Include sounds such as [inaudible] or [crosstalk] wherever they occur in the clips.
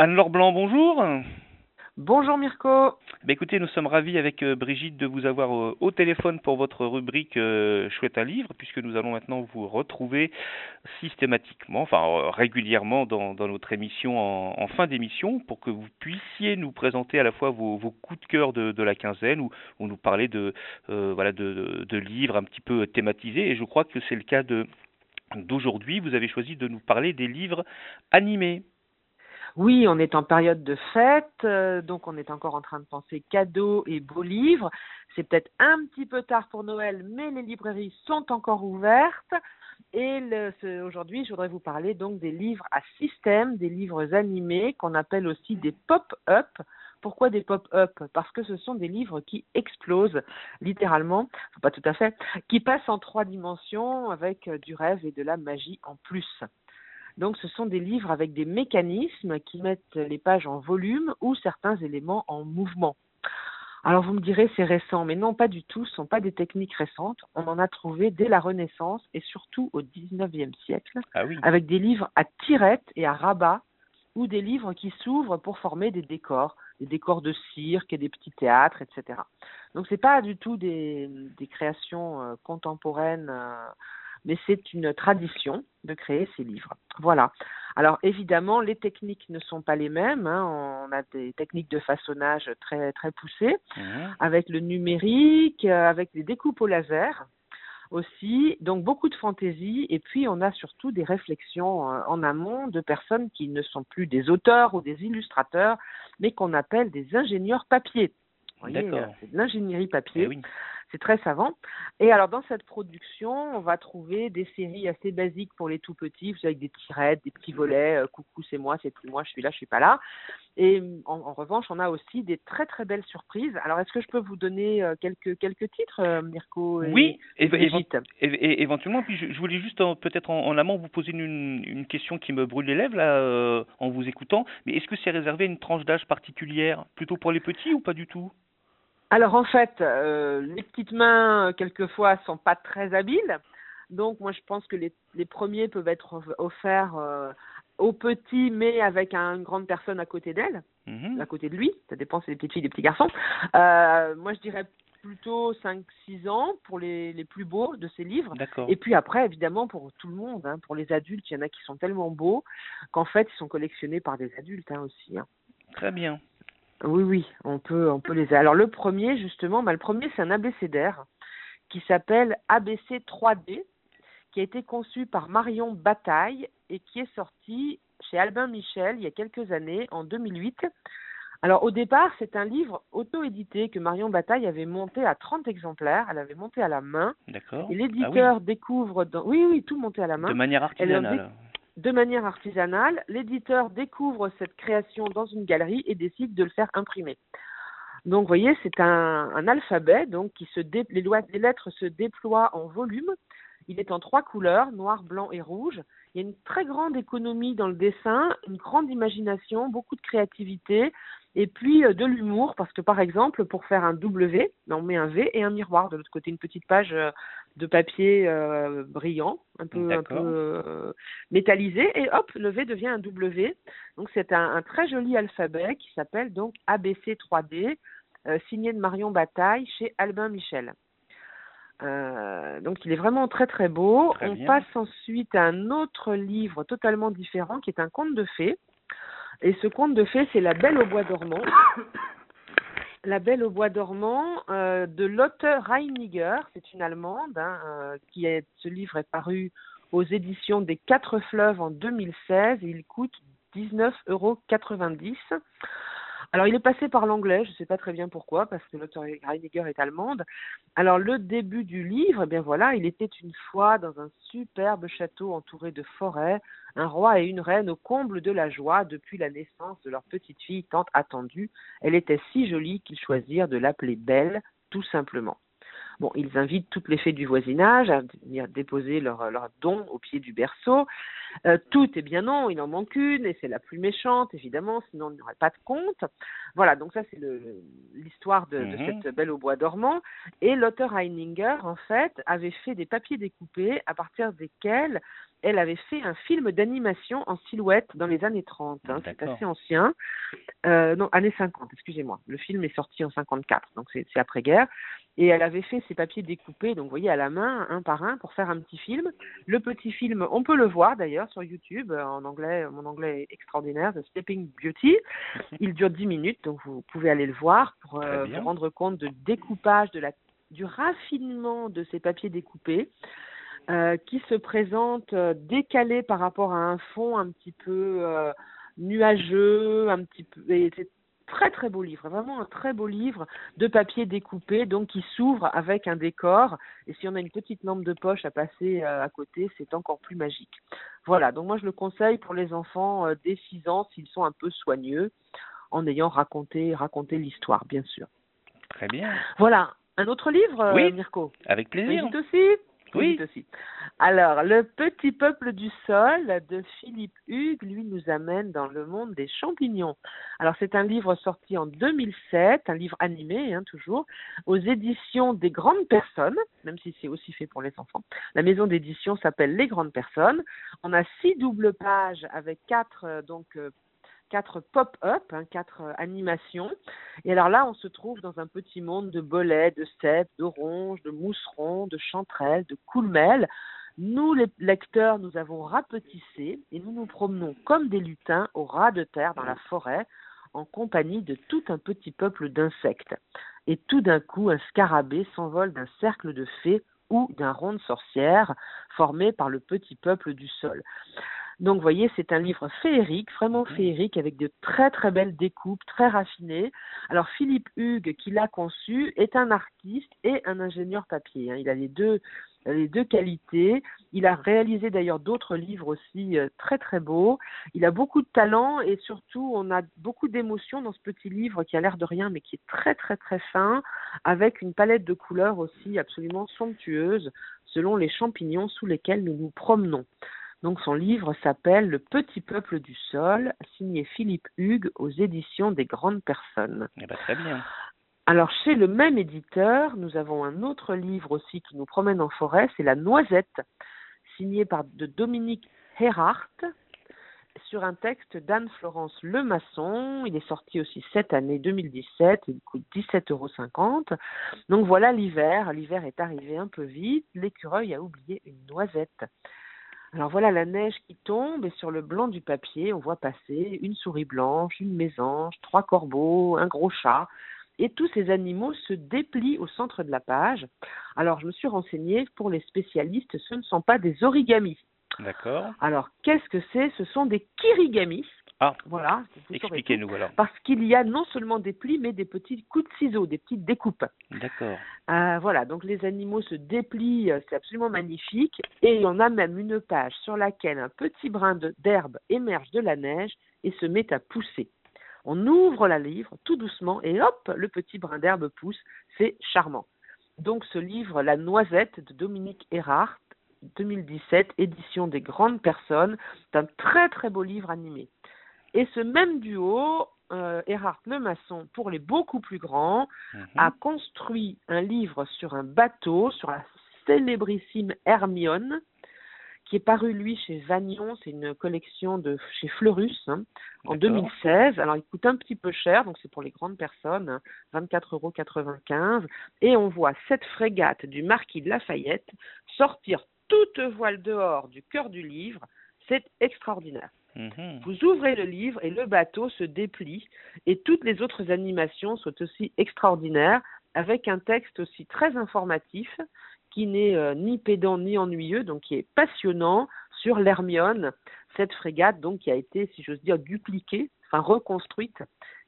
Anne-Laure Blanc, bonjour. Bonjour Mirko. Bah, écoutez, nous sommes ravis avec euh, Brigitte de vous avoir euh, au téléphone pour votre rubrique euh, Chouette à livre, puisque nous allons maintenant vous retrouver systématiquement, enfin régulièrement dans, notre émission en, fin d'émission, pour que vous puissiez nous présenter à la fois vos, coups de cœur de, la quinzaine, ou, nous parler de, voilà, de, de livres un petit peu thématisés. Et je crois que c'est le cas d'aujourd'hui. Vous avez choisi de nous parler des livres animés. Oui, on est en période de fête, euh, donc on est encore en train de penser cadeaux et beaux livres. C'est peut-être un petit peu tard pour Noël, mais les librairies sont encore ouvertes. Et aujourd'hui, je voudrais vous parler donc des livres à système, des livres animés qu'on appelle aussi des pop-up. Pourquoi des pop-up? Parce que ce sont des livres qui explosent littéralement, pas tout à fait, qui passent en trois dimensions avec du rêve et de la magie en plus. Donc ce sont des livres avec des mécanismes qui mettent les pages en volume ou certains éléments en mouvement. Alors vous me direz c'est récent, mais non pas du tout, ce ne sont pas des techniques récentes. On en a trouvé dès la Renaissance et surtout au XIXe siècle, ah avec des livres à tirettes et à rabat ou des livres qui s'ouvrent pour former des décors, des décors de cirque et des petits théâtres, etc. Donc ce n'est pas du tout des, créations euh, contemporaines. Euh, mais c'est une tradition de créer ces livres. Voilà. Alors évidemment, les techniques ne sont pas les mêmes. Hein. On a des techniques de façonnage très très poussées, mmh. avec le numérique, euh, avec des découpes au laser aussi. Donc beaucoup de fantaisie. Et puis on a surtout des réflexions euh, en amont de personnes qui ne sont plus des auteurs ou des illustrateurs, mais qu'on appelle des ingénieurs papier. Vous voyez, euh, c'est de l'ingénierie papier. Eh oui. C'est très savant. Et alors dans cette production, on va trouver des séries assez basiques pour les tout petits, avec des tirettes, des petits volets, euh, coucou c'est moi, c'est plus moi, je suis là, je suis pas là. Et en, revanche, on a aussi des très très belles surprises. Alors est-ce que je peux vous donner euh, quelques quelques titres, euh, Mirko et, Oui, et, éventuellement. Puis je, voulais juste peut-être en, amont vous poser une, une, question qui me brûle les lèvres là en vous écoutant. Mais est-ce que c'est réservé à une tranche d'âge particulière, plutôt pour les petits ou pas du tout? Alors en fait, euh, les petites mains, quelquefois, sont pas très habiles. Donc moi, je pense que les, les premiers peuvent être offerts euh, aux petits, mais avec une grande personne à côté d'elle, mhm. à côté de lui. Ça dépend si c'est des petites filles, des petits garçons. Euh, moi, je dirais plutôt 5-6 ans pour les, les plus beaux de ces livres. Et puis après, évidemment, pour tout le monde, hein, pour les adultes, il y en a qui sont tellement beaux qu'en fait, ils sont collectionnés par des adultes hein, aussi. Hein. Très bien. Oui, oui, on peut, on peut les. Alors le premier, justement, bah, le premier, c'est un abécédaire qui s'appelle ABC 3D, qui a été conçu par Marion Bataille et qui est sorti chez Albin Michel il y a quelques années, en 2008. Alors au départ, c'est un livre auto-édité que Marion Bataille avait monté à 30 exemplaires. Elle avait monté à la main. D'accord. Et l'éditeur ah découvre dans... Oui, oui, tout monté à la main. De manière artisanale de manière artisanale, l'éditeur découvre cette création dans une galerie et décide de le faire imprimer. Donc, vous voyez, c'est un, alphabet donc qui se les, les lettres se déploient en volume. Il est en trois couleurs, noir, blanc et rouge. Il y a une très grande économie dans le dessin, une grande imagination, beaucoup de créativité, et puis euh, de l'humour, parce que par exemple, pour faire un W, on met un V et un miroir de l'autre côté, une petite page euh, de papier euh, brillant, un peu, un peu métallisé, et hop, le V devient un W. Donc c'est un, un, très joli alphabet qui s'appelle donc ABC 3D, signé de Marion Bataille chez Albin Michel. Donc il est vraiment très très beau. On passe ensuite à un autre livre totalement différent qui est un conte de fées et ce conte de fées, c'est La Belle au bois dormant. [coughs] La Belle au bois dormant euh, de Lotte Reiniger, c'est une Allemande, hein, euh, qui est, ce livre est paru aux éditions des Quatre Fleuves en 2016 et il coûte 19,90 euros. Alors, il est passé par l'anglais, je ne sais pas très bien pourquoi, parce que l'auteur Heidegger est allemande. Alors, le début du livre, eh bien voilà, il était une fois dans un superbe château entouré de forêts, un roi et une reine au comble de la joie depuis la naissance de leur petite fille tant attendue. Elle était si jolie qu'ils choisirent de l'appeler Belle, tout simplement. Bon, ils invitent toutes les fées du voisinage à venir déposer leurs leur dons au pied du berceau. Euh, tout est bien non, il en manque une, et c'est la plus méchante, évidemment, sinon il n'y aurait pas de compte. Voilà, donc ça c'est l'histoire de, de, mhm. cette belle au bois dormant. Et l'auteur Heininger, en fait, avait fait des papiers découpés à partir desquels elle avait fait un film d'animation en silhouette dans les années 30. Hein, c'est assez ancien. Euh, non, années 50, excusez-moi. Le film est sorti en 54, donc c'est après-guerre. Et elle avait fait ses papiers découpés, donc vous voyez, à la main, un par un, pour faire un petit film. Le petit film, on peut le voir d'ailleurs sur YouTube, euh, en anglais, mon anglais est extraordinaire, The Stepping Beauty. [laughs] Il dure 10 minutes, donc vous pouvez aller le voir pour euh, vous rendre compte de découpage, de la, du raffinement de ces papiers découpés. Euh, qui se présente euh, décalé par rapport à un fond un petit peu euh, nuageux, un petit peu. c'est très très beau livre, vraiment un très beau livre de papier découpé, donc qui s'ouvre avec un décor. Et si on a une petite lampe de poche à passer à côté, c'est encore plus magique. Voilà, donc moi je le conseille pour les enfants dès 6 ans s'ils sont un peu soigneux, en ayant raconté, raconté l'histoire, bien sûr. Très bien. Voilà, un autre livre, oui, Mirko? Avec plaisir. aussi? Oui. Alors, le petit peuple du sol de Philippe Hugues, lui, nous amène dans le monde des champignons. Alors, c'est un livre sorti en 2007, un livre animé, hein, toujours, aux éditions des grandes personnes, même si c'est aussi fait pour les enfants. La maison d'édition s'appelle Les grandes personnes. On a six doubles pages avec quatre, euh, donc, euh, quatre pop-up, hein, quatre euh, animations. Et alors là, on se trouve dans un petit monde de bolets, de cèpes, de ronges, de mousserons, de chanterelles, de coulmelles. Nous, les lecteurs, nous avons rapetissé et nous nous promenons comme des lutins au ras de terre dans la forêt en compagnie de tout un petit peuple d'insectes. Et tout d'un coup, un scarabée s'envole d'un cercle de fées ou d'un rond de sorcières formé par le petit peuple du sol. Donc, vous voyez, c'est un livre féerique, vraiment mhm. féerique, avec de très très belles découpes, très raffinées. Alors, Philippe Hugues, qui l'a conçu, est un artiste et un ingénieur papier. Hein. Il a les deux, les deux qualités. Il a réalisé d'ailleurs d'autres livres aussi euh, très très beaux. Il a beaucoup de talent et surtout, on a beaucoup d'émotions dans ce petit livre qui a l'air de rien, mais qui est très très très fin, avec une palette de couleurs aussi absolument somptueuse selon les champignons sous lesquels nous nous promenons. Donc son livre s'appelle Le petit peuple du sol, signé Philippe Hugues aux éditions des grandes personnes. Eh ben, très bien. Alors chez le même éditeur, nous avons un autre livre aussi qui nous promène en forêt, c'est La Noisette, signé par de Dominique Herhardt sur un texte d'Anne-Florence Lemasson. Il est sorti aussi cette année 2017. Il coûte 17,50 euros. Donc voilà l'hiver. L'hiver est arrivé un peu vite. L'écureuil a oublié une noisette. Alors voilà la neige qui tombe et sur le blanc du papier, on voit passer une souris blanche, une mésange, trois corbeaux, un gros chat. Et tous ces animaux se déplient au centre de la page. Alors je me suis renseignée, pour les spécialistes, ce ne sont pas des origamis. D'accord. Alors qu'est-ce que c'est? Ce sont des kirigamis. Ah, voilà. Expliquez-nous alors. Parce qu'il y a non seulement des plis, mais des petits coups de ciseaux, des petites découpes. D'accord. Euh, voilà, donc les animaux se déplient, euh, c'est absolument magnifique. Et on a même une page sur laquelle un petit brin d'herbe émerge de la neige et se met à pousser. On ouvre la livre tout doucement et hop, le petit brin d'herbe pousse. C'est charmant. Donc ce livre, La Noisette de Dominique Erhardt, 2017, édition des grandes personnes, c'est un très très beau livre animé. Et ce même duo, euh, Erhard Lemasson, pour les beaucoup plus grands, mhm. a construit un livre sur un bateau, sur la célébrissime Hermione, qui est paru lui chez Vagnon, c'est une collection de chez Fleurus hein, en 2016. Alors il coûte un petit peu cher, donc c'est pour les grandes personnes, 24,95 euros. Et on voit cette frégate du marquis de Lafayette sortir toute voile dehors du cœur du livre. C'est extraordinaire. Mhm. Vous ouvrez le livre et le bateau se déplie et toutes les autres animations sont aussi extraordinaires avec un texte aussi très informatif qui n'est euh, ni pédant ni ennuyeux, donc qui est passionnant sur l'Hermione, cette frégate donc qui a été, si j'ose dire, dupliquée, enfin reconstruite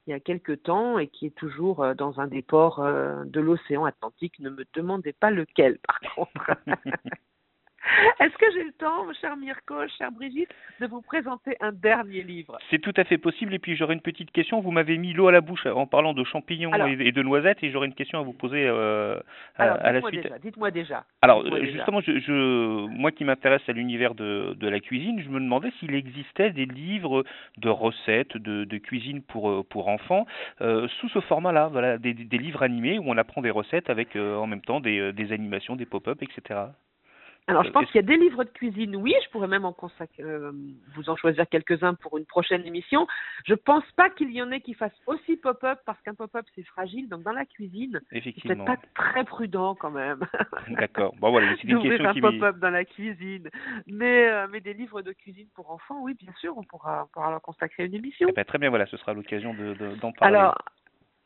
il y a quelque temps et qui est toujours euh, dans un des ports euh, de l'océan Atlantique. Ne me demandez pas lequel, par contre. [laughs] [laughs] Est-ce que j'ai le temps, cher Mirko, chère Brigitte, de vous présenter un dernier livre? C'est tout à fait possible. Et puis j'aurais une petite question. Vous m'avez mis l'eau à la bouche en parlant de champignons et, de noisettes, et j'aurais une question à vous poser euh, à, la suite. Dites-moi déjà. Alors justement, Je, moi qui m'intéresse à l'univers de, la cuisine, je me demandais s'il existait des livres de recettes, de, cuisine pour euh, pour enfants euh, sous ce format-là. Voilà, des, livres animés où on apprend des recettes avec en même temps des, des animations, des pop-up, etc. Alors, je pense qu'il y a des livres de cuisine, oui, je pourrais même en euh, vous en choisir quelques-uns pour une prochaine émission. Je pense pas qu'il y en ait qui fassent aussi pop-up, parce qu'un pop-up, c'est fragile. Donc, dans la cuisine, c'est pas très prudent quand même. [laughs] D'accord. Bon, voilà, c'est une question un pop-up dans la cuisine. Mais, euh, mais des livres de cuisine pour enfants, oui, bien sûr, on pourra, on pourra leur consacrer une émission. Eh ben, très bien, voilà, ce sera l'occasion d'en de, parler. Alors,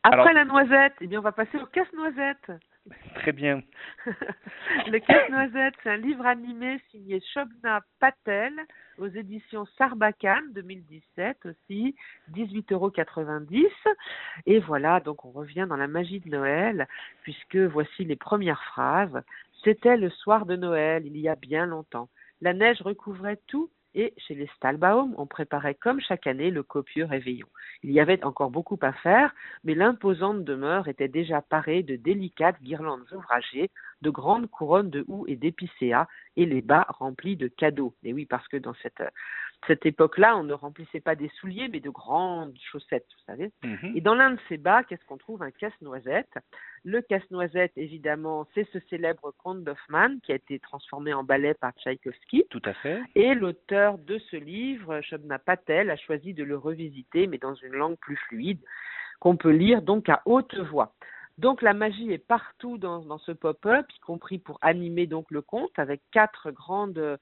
après la noisette, eh bien, on va passer au casse-noisette. [laughs] Très bien. [laughs] le casse-noisette, c'est un livre animé signé Shobna Patel aux éditions Sarbacane 2017 aussi, 18,90 euros. Et voilà, donc on revient dans la magie de Noël, puisque voici les premières phrases. C'était le soir de Noël, il y a bien longtemps. La neige recouvrait tout et chez les Stahlbaum, on préparait comme chaque année le copieux réveillon. Il y avait encore beaucoup à faire, mais l'imposante demeure était déjà parée de délicates guirlandes ouvragées, de grandes couronnes de houx et d'épicéas, et les bas remplis de cadeaux. Et oui, parce que dans cette cette époque-là, on ne remplissait pas des souliers, mais de grandes chaussettes, vous savez. Mhm. Et dans l'un de ces bas, qu'est-ce qu'on trouve? Un casse-noisette. Le casse-noisette, évidemment, c'est ce célèbre conte d'Hoffmann qui a été transformé en ballet par Tchaïkovski. Tout à fait. Et l'auteur de ce livre, Shobna Patel, a choisi de le revisiter, mais dans une langue plus fluide, qu'on peut lire donc à haute voix. Donc la magie est partout dans, dans ce pop-up, y compris pour animer donc le conte, avec quatre grandes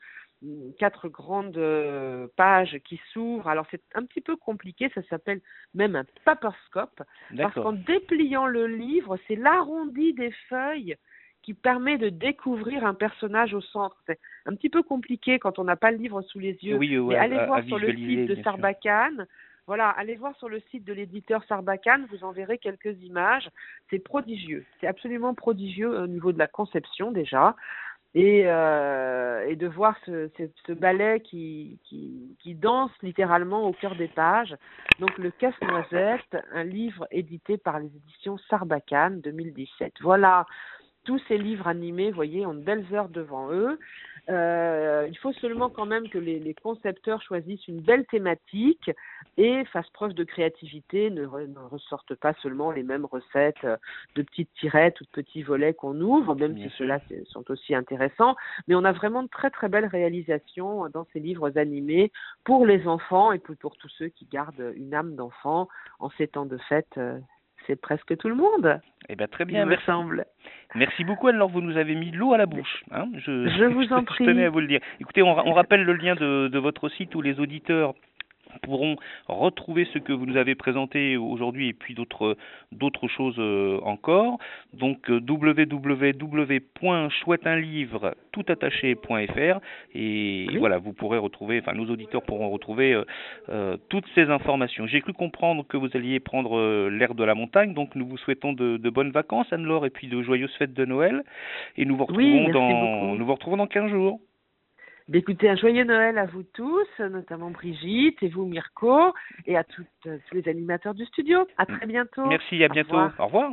quatre grandes euh, pages qui s'ouvrent. Alors c'est un petit peu compliqué, ça s'appelle même un paperscope, parce qu'en dépliant le livre, c'est l'arrondi des feuilles qui permet de découvrir un personnage au centre. C'est un petit peu compliqué quand on n'a pas le livre sous les yeux. Oui, mais allez voir sur le site de Sarbacane. Voilà, allez voir sur le site de l'éditeur Sarbacane, vous en verrez quelques images. C'est prodigieux, c'est absolument prodigieux au niveau de la conception déjà et, euh, de voir ce, ballet qui, danse littéralement au cœur des pages. Donc le Casse-Noisette, un livre édité par les éditions Sarbacane 2017. Voilà, tous ces livres animés, vous voyez, ont de belles heures devant eux. Euh, il faut seulement quand même que les, les, concepteurs choisissent une belle thématique et fassent preuve de créativité, ne, ne, ressortent pas seulement les mêmes recettes de petites tirettes ou de petits volets qu'on ouvre, même si ceux-là sont aussi intéressants. Mais on a vraiment de très très belles réalisations dans ces livres animés pour les enfants et pour, pour tous ceux qui gardent une âme d'enfant en ces temps de fête euh, c'est presque tout le monde. Eh bien, très bien, il merci. me semble. Merci beaucoup, alors vous nous avez mis l'eau à la bouche. Hein je, je, vous en prie. [laughs] Je tenais à vous le dire. Écoutez, on, on rappelle le lien de, de votre site où les auditeurs pourront retrouver ce que vous nous avez présenté aujourd'hui et puis d'autres d'autres choses euh, encore. Donc euh, www.chouetteunlivre toutattaché.fr et oui. voilà, vous pourrez retrouver, enfin nos auditeurs pourront retrouver euh, euh, toutes ces informations. J'ai cru comprendre que vous alliez prendre euh, l'air de la montagne, donc nous vous souhaitons de, de bonnes vacances Anne-Laure et puis de joyeuses fêtes de Noël et nous vous retrouvons oui, dans beaucoup. nous vous retrouvons dans 15 jours. Écoutez, un joyeux Noël à vous tous, notamment Brigitte et vous Mirko, et à toutes, tous les animateurs du studio. À très bientôt. Merci, à bientôt. Au revoir. Au revoir.